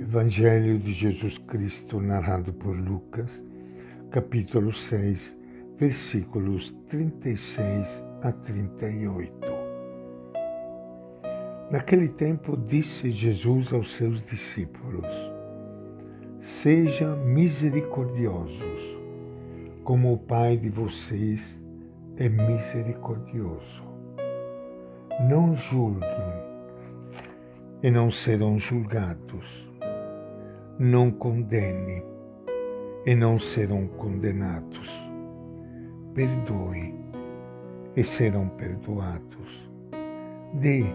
Evangelho de Jesus Cristo, narrado por Lucas, capítulo 6, versículos 36 a 38. Naquele tempo disse Jesus aos seus discípulos: Sejam misericordiosos, como o Pai de vocês é misericordioso. Não julguem e não serão julgados não condene e não serão condenados. Perdoe e serão perdoados. Dê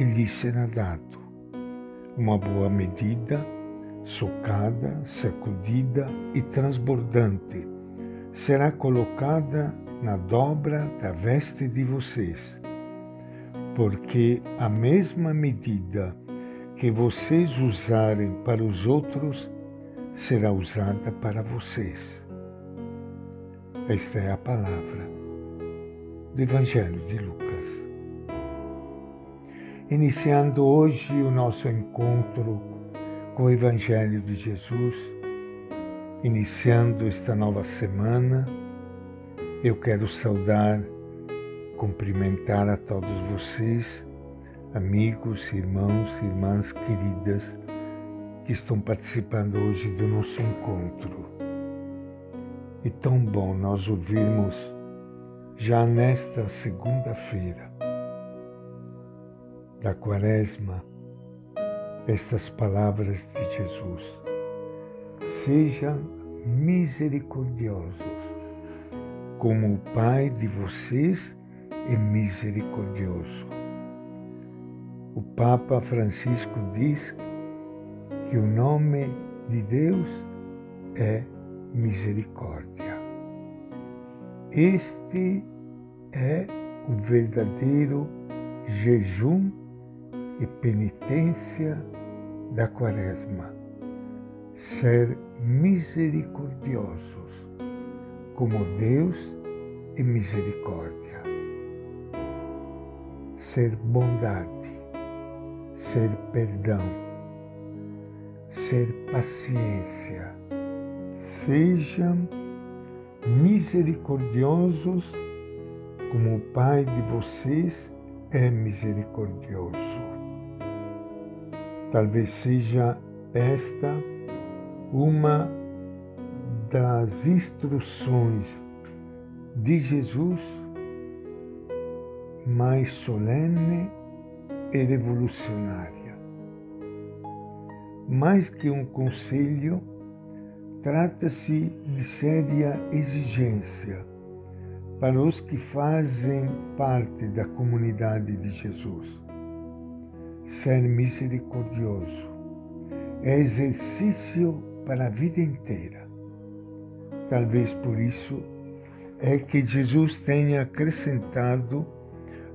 e lhe será dado. Uma boa medida, socada, sacudida e transbordante, será colocada na dobra da veste de vocês, porque a mesma medida que vocês usarem para os outros será usada para vocês. Esta é a palavra do Evangelho de Lucas. Iniciando hoje o nosso encontro com o Evangelho de Jesus, iniciando esta nova semana, eu quero saudar, cumprimentar a todos vocês amigos, irmãos, irmãs queridas que estão participando hoje do nosso encontro. E tão bom nós ouvirmos já nesta segunda-feira da Quaresma estas palavras de Jesus. Sejam misericordiosos, como o Pai de vocês é misericordioso. O Papa Francisco diz que o nome de Deus é misericórdia. Este é o verdadeiro jejum e penitência da Quaresma. Ser misericordiosos, como Deus é misericórdia. Ser bondade ser perdão, ser paciência. Sejam misericordiosos como o Pai de vocês é misericordioso. Talvez seja esta uma das instruções de Jesus mais solene e revolucionária. Mais que um conselho, trata-se de séria exigência para os que fazem parte da comunidade de Jesus. Ser misericordioso é exercício para a vida inteira. Talvez por isso é que Jesus tenha acrescentado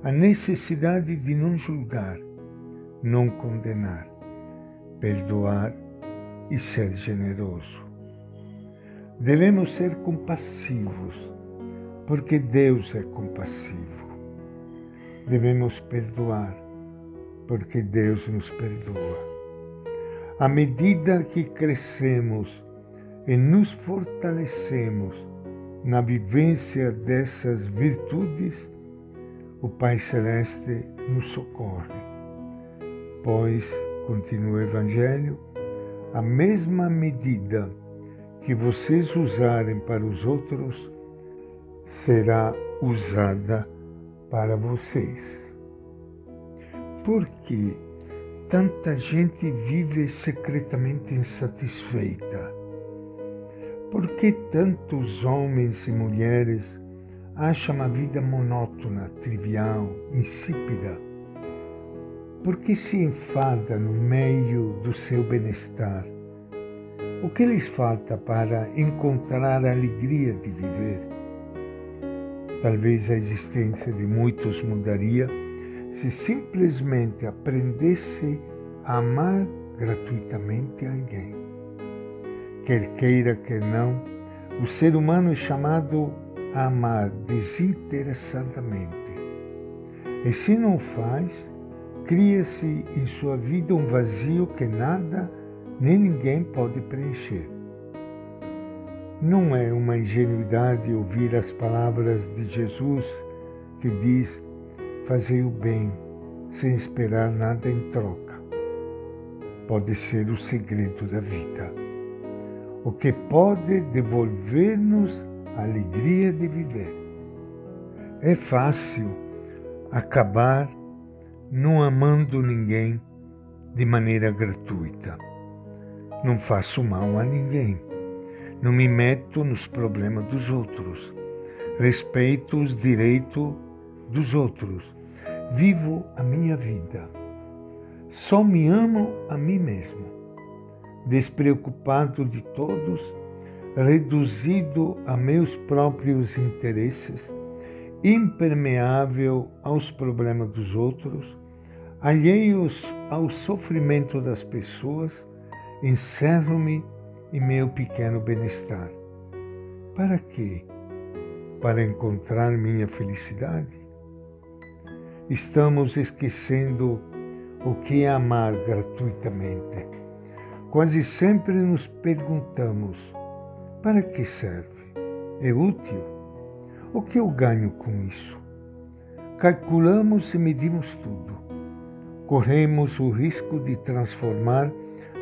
a necessidade de não julgar, não condenar, perdoar e ser generoso. Devemos ser compassivos, porque Deus é compassivo. Devemos perdoar, porque Deus nos perdoa. À medida que crescemos e nos fortalecemos na vivência dessas virtudes, o Pai Celeste nos socorre, pois, continua o Evangelho, a mesma medida que vocês usarem para os outros será usada para vocês. Por que tanta gente vive secretamente insatisfeita? Por que tantos homens e mulheres acha uma vida monótona, trivial, insípida? Por que se enfada no meio do seu bem-estar? O que lhes falta para encontrar a alegria de viver? Talvez a existência de muitos mudaria se simplesmente aprendesse a amar gratuitamente alguém. Quer queira, quer não, o ser humano é chamado amar desinteressadamente. E se não faz, cria-se em sua vida um vazio que nada nem ninguém pode preencher. Não é uma ingenuidade ouvir as palavras de Jesus que diz: Fazei o bem sem esperar nada em troca. Pode ser o segredo da vida. O que pode devolver-nos alegria de viver. É fácil acabar não amando ninguém de maneira gratuita. Não faço mal a ninguém. Não me meto nos problemas dos outros. Respeito os direitos dos outros. Vivo a minha vida. Só me amo a mim mesmo. Despreocupado de todos, reduzido a meus próprios interesses, impermeável aos problemas dos outros, alheios ao sofrimento das pessoas, encerro-me em meu pequeno bem-estar. Para quê? Para encontrar minha felicidade? Estamos esquecendo o que é amar gratuitamente. Quase sempre nos perguntamos: para que serve? É útil? O que eu ganho com isso? Calculamos e medimos tudo. Corremos o risco de transformar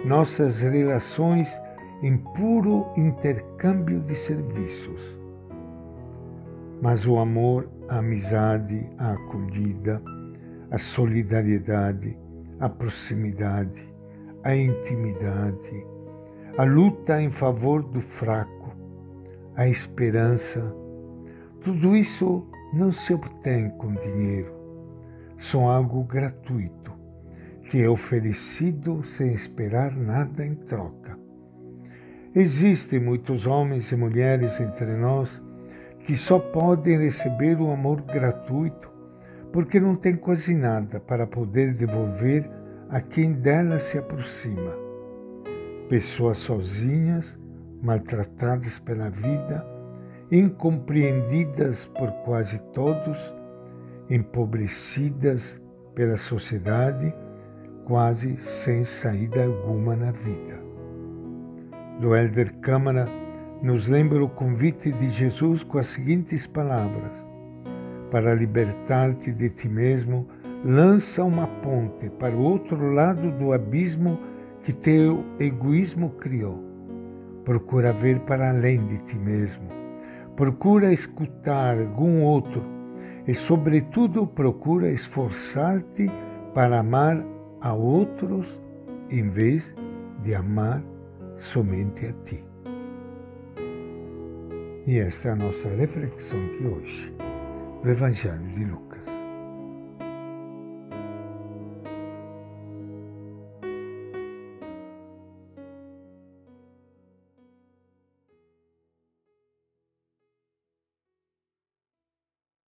nossas relações em puro intercâmbio de serviços. Mas o amor, a amizade, a acolhida, a solidariedade, a proximidade, a intimidade, a luta em favor do fraco, a esperança, tudo isso não se obtém com dinheiro, são algo gratuito, que é oferecido sem esperar nada em troca. Existem muitos homens e mulheres entre nós que só podem receber o amor gratuito porque não têm quase nada para poder devolver a quem dela se aproxima. Pessoas sozinhas, maltratadas pela vida, incompreendidas por quase todos, empobrecidas pela sociedade, quase sem saída alguma na vida. Do Elder Câmara nos lembra o convite de Jesus com as seguintes palavras: Para libertar-te de ti mesmo, lança uma ponte para o outro lado do abismo que teu egoísmo criou. Procura ver para além de ti mesmo procura escutar algum outro e, sobretudo, procura esforçar-te para amar a outros em vez de amar somente a ti. E esta é a nossa reflexão de hoje, do Evangelho de Lucas.